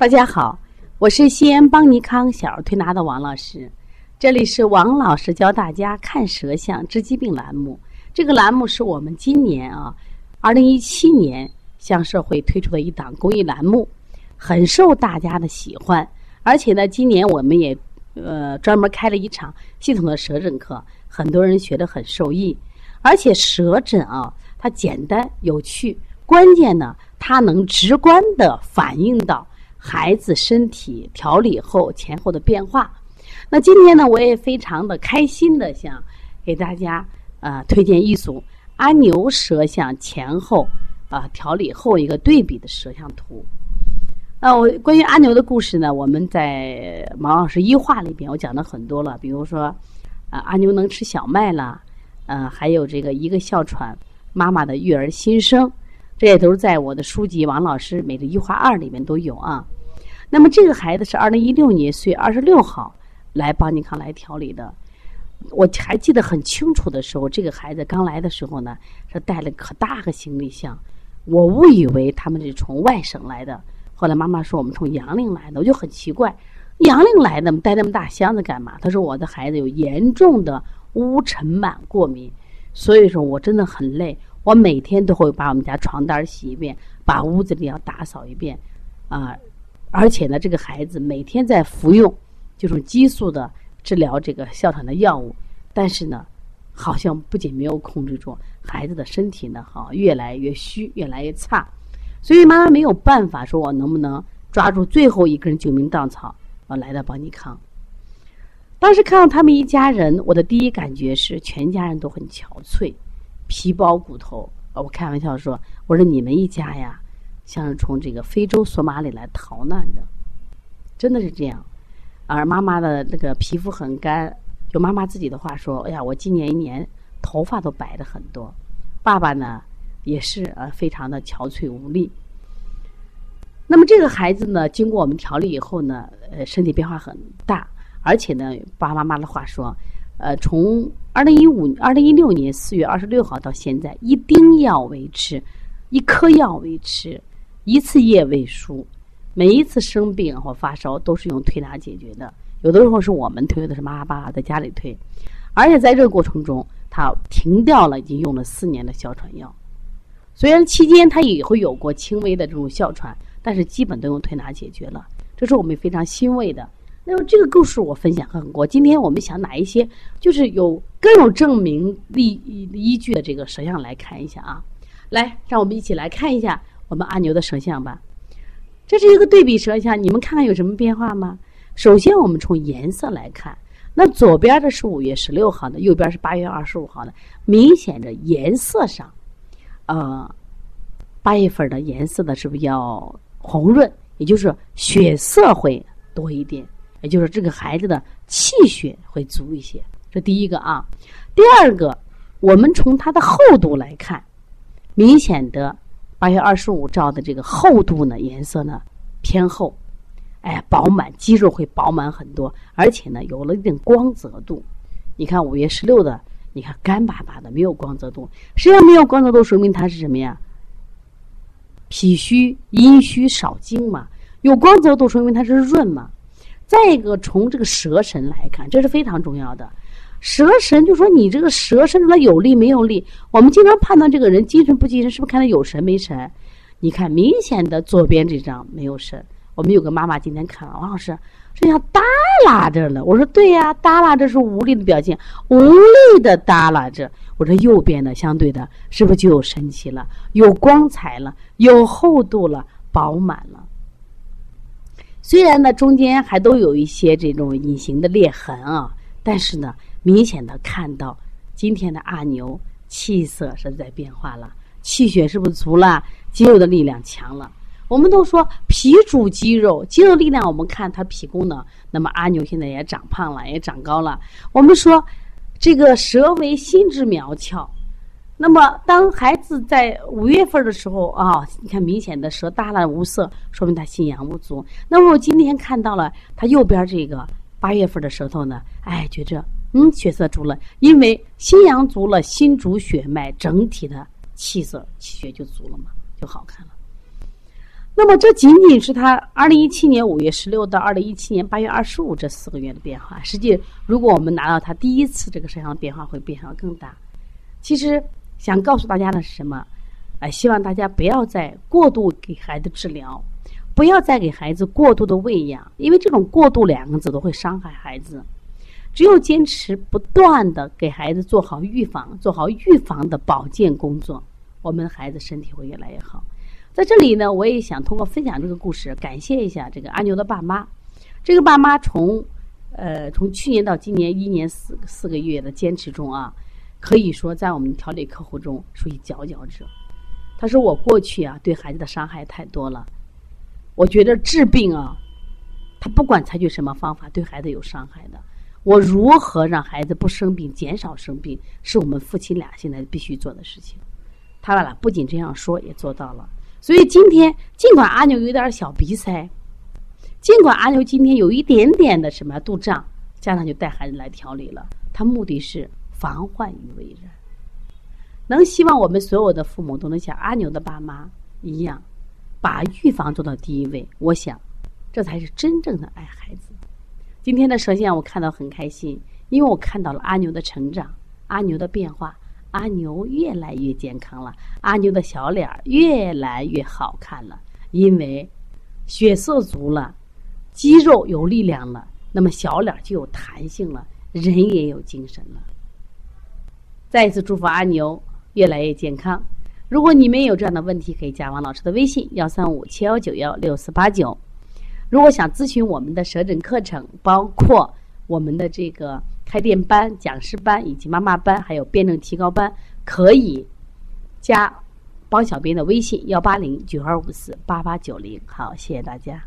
大家好，我是西安邦尼康小儿推拿的王老师，这里是王老师教大家看舌象治疾病栏目。这个栏目是我们今年啊，二零一七年向社会推出的一档公益栏目，很受大家的喜欢。而且呢，今年我们也呃专门开了一场系统的舌诊课，很多人学得很受益。而且舌诊啊，它简单有趣，关键呢，它能直观的反映到。孩子身体调理后前后的变化，那今天呢，我也非常的开心的想给大家呃推荐一组阿牛舌象前后啊调理后一个对比的舌象图。那我关于阿牛的故事呢，我们在毛老师医话里边我讲了很多了，比如说啊阿牛能吃小麦了，嗯还有这个一个哮喘妈妈的育儿心声。这也都是在我的书籍《王老师每日一话二》里面都有啊。那么这个孩子是二零一六年四月二十六号来邦尼康来调理的。我还记得很清楚的时候，这个孩子刚来的时候呢，是带了可大个行李箱。我误以为他们是从外省来的，后来妈妈说我们从杨凌来的，我就很奇怪，杨凌来的带那么大箱子干嘛？他说我的孩子有严重的污尘螨过敏，所以说我真的很累。我每天都会把我们家床单洗一遍，把屋子里要打扫一遍，啊，而且呢，这个孩子每天在服用就是激素的治疗这个哮喘的药物，但是呢，好像不仅没有控制住，孩子的身体呢，哈，越来越虚，越来越差，所以妈妈没有办法，说我能不能抓住最后一根救命稻草，我来到邦尼康。当时看到他们一家人，我的第一感觉是全家人都很憔悴。皮包骨头，我开玩笑说：“我说你们一家呀，像是从这个非洲索马里来逃难的，真的是这样。”而妈妈的那个皮肤很干，就妈妈自己的话说：“哎呀，我今年一年头发都白的很多。”爸爸呢，也是呃非常的憔悴无力。那么这个孩子呢，经过我们调理以后呢，呃，身体变化很大，而且呢，爸爸妈妈的话说。呃，从二零一五、二零一六年四月二十六号到现在，一丁药为吃，一颗药为吃，一次夜未输。每一次生病或发烧都是用推拿解决的，有的时候是我们推，有的是妈妈爸爸在家里推。而且在这个过程中，他停掉了已经用了四年的哮喘药。虽然期间他也会有过轻微的这种哮喘，但是基本都用推拿解决了，这是我们非常欣慰的。那么这个故事我分享很多。今天我们想拿一些就是有更有证明力依据的这个舌象来看一下啊。来，让我们一起来看一下我们阿牛的舌象吧。这是一个对比舌象，你们看看有什么变化吗？首先我们从颜色来看，那左边的是五月十六号的，右边是八月二十五号的，明显的颜色上，呃，八月份的颜色呢是比较红润，也就是血色会多一点。也就是这个孩子的气血会足一些，这第一个啊。第二个，我们从它的厚度来看，明显的八月二十五照的这个厚度呢，颜色呢偏厚，哎，饱满，肌肉会饱满很多，而且呢有了一定光泽度。你看五月十六的，你看干巴巴的，没有光泽度。实际上没有光泽度，说明它是什么呀？脾虚、阴虚少精嘛。有光泽度，说明它是润嘛。再一个，从这个舌神来看，这是非常重要的。舌神就说你这个舌伸出来有力没有力？我们经常判断这个人精神不精神，是不是看他有神没神？你看明显的左边这张没有神。我们有个妈妈今天看了，王老师，这像耷拉着了。我说对呀，耷拉着是无力的表现，无力的耷拉着。我说右边的相对的，是不是就有神气了？有光彩了，有厚度了，饱满了。虽然呢，中间还都有一些这种隐形的裂痕啊，但是呢，明显的看到今天的阿牛气色是在变化了，气血是不是足了？肌肉的力量强了。我们都说脾主肌肉，肌肉力量，我们看它脾功能。那么阿牛现在也长胖了，也长高了。我们说这个舌为心之苗窍。那么，当孩子在五月份的时候啊，你看明显的舌耷拉无色，说明他心阳不足。那么我今天看到了他右边这个八月份的舌头呢，哎，觉着嗯血色足了，因为心阳足了，心主血脉，整体的气色气血就足了嘛，就好看了。那么这仅仅是他二零一七年五月十六到二零一七年八月二十五这四个月的变化。实际，如果我们拿到他第一次这个摄像变化，会变化更大。其实想告诉大家的是什么？哎，希望大家不要再过度给孩子治疗，不要再给孩子过度的喂养，因为这种“过度”两个字都会伤害孩子。只有坚持不断的给孩子做好预防，做好预防的保健工作，我们的孩子身体会越来越好。在这里呢，我也想通过分享这个故事，感谢一下这个阿牛的爸妈。这个爸妈从呃从去年到今年一年四四个月的坚持中啊，可以说在我们调理客户中属于佼佼者。他说：“我过去啊对孩子的伤害太多了，我觉得治病啊，他不管采取什么方法对孩子有伤害的。我如何让孩子不生病、减少生病，是我们夫妻俩现在必须做的事情。”他俩不仅这样说，也做到了。所以今天，尽管阿牛有点小鼻塞，尽管阿牛今天有一点点的什么肚胀，家长就带孩子来调理了。他目的是防患于未然，能希望我们所有的父母都能像阿牛的爸妈一样，把预防做到第一位。我想，这才是真正的爱孩子。今天的舌线我看到很开心，因为我看到了阿牛的成长，阿牛的变化。阿牛越来越健康了，阿牛的小脸越来越好看了，因为血色足了，肌肉有力量了，那么小脸就有弹性了，人也有精神了。再一次祝福阿牛越来越健康。如果你们有这样的问题，可以加王老师的微信：幺三五七幺九幺六四八九。如果想咨询我们的舌诊课程，包括我们的这个。开店班、讲师班以及妈妈班，还有辩证提高班，可以加帮小编的微信：幺八零九二五四八八九零。好，谢谢大家。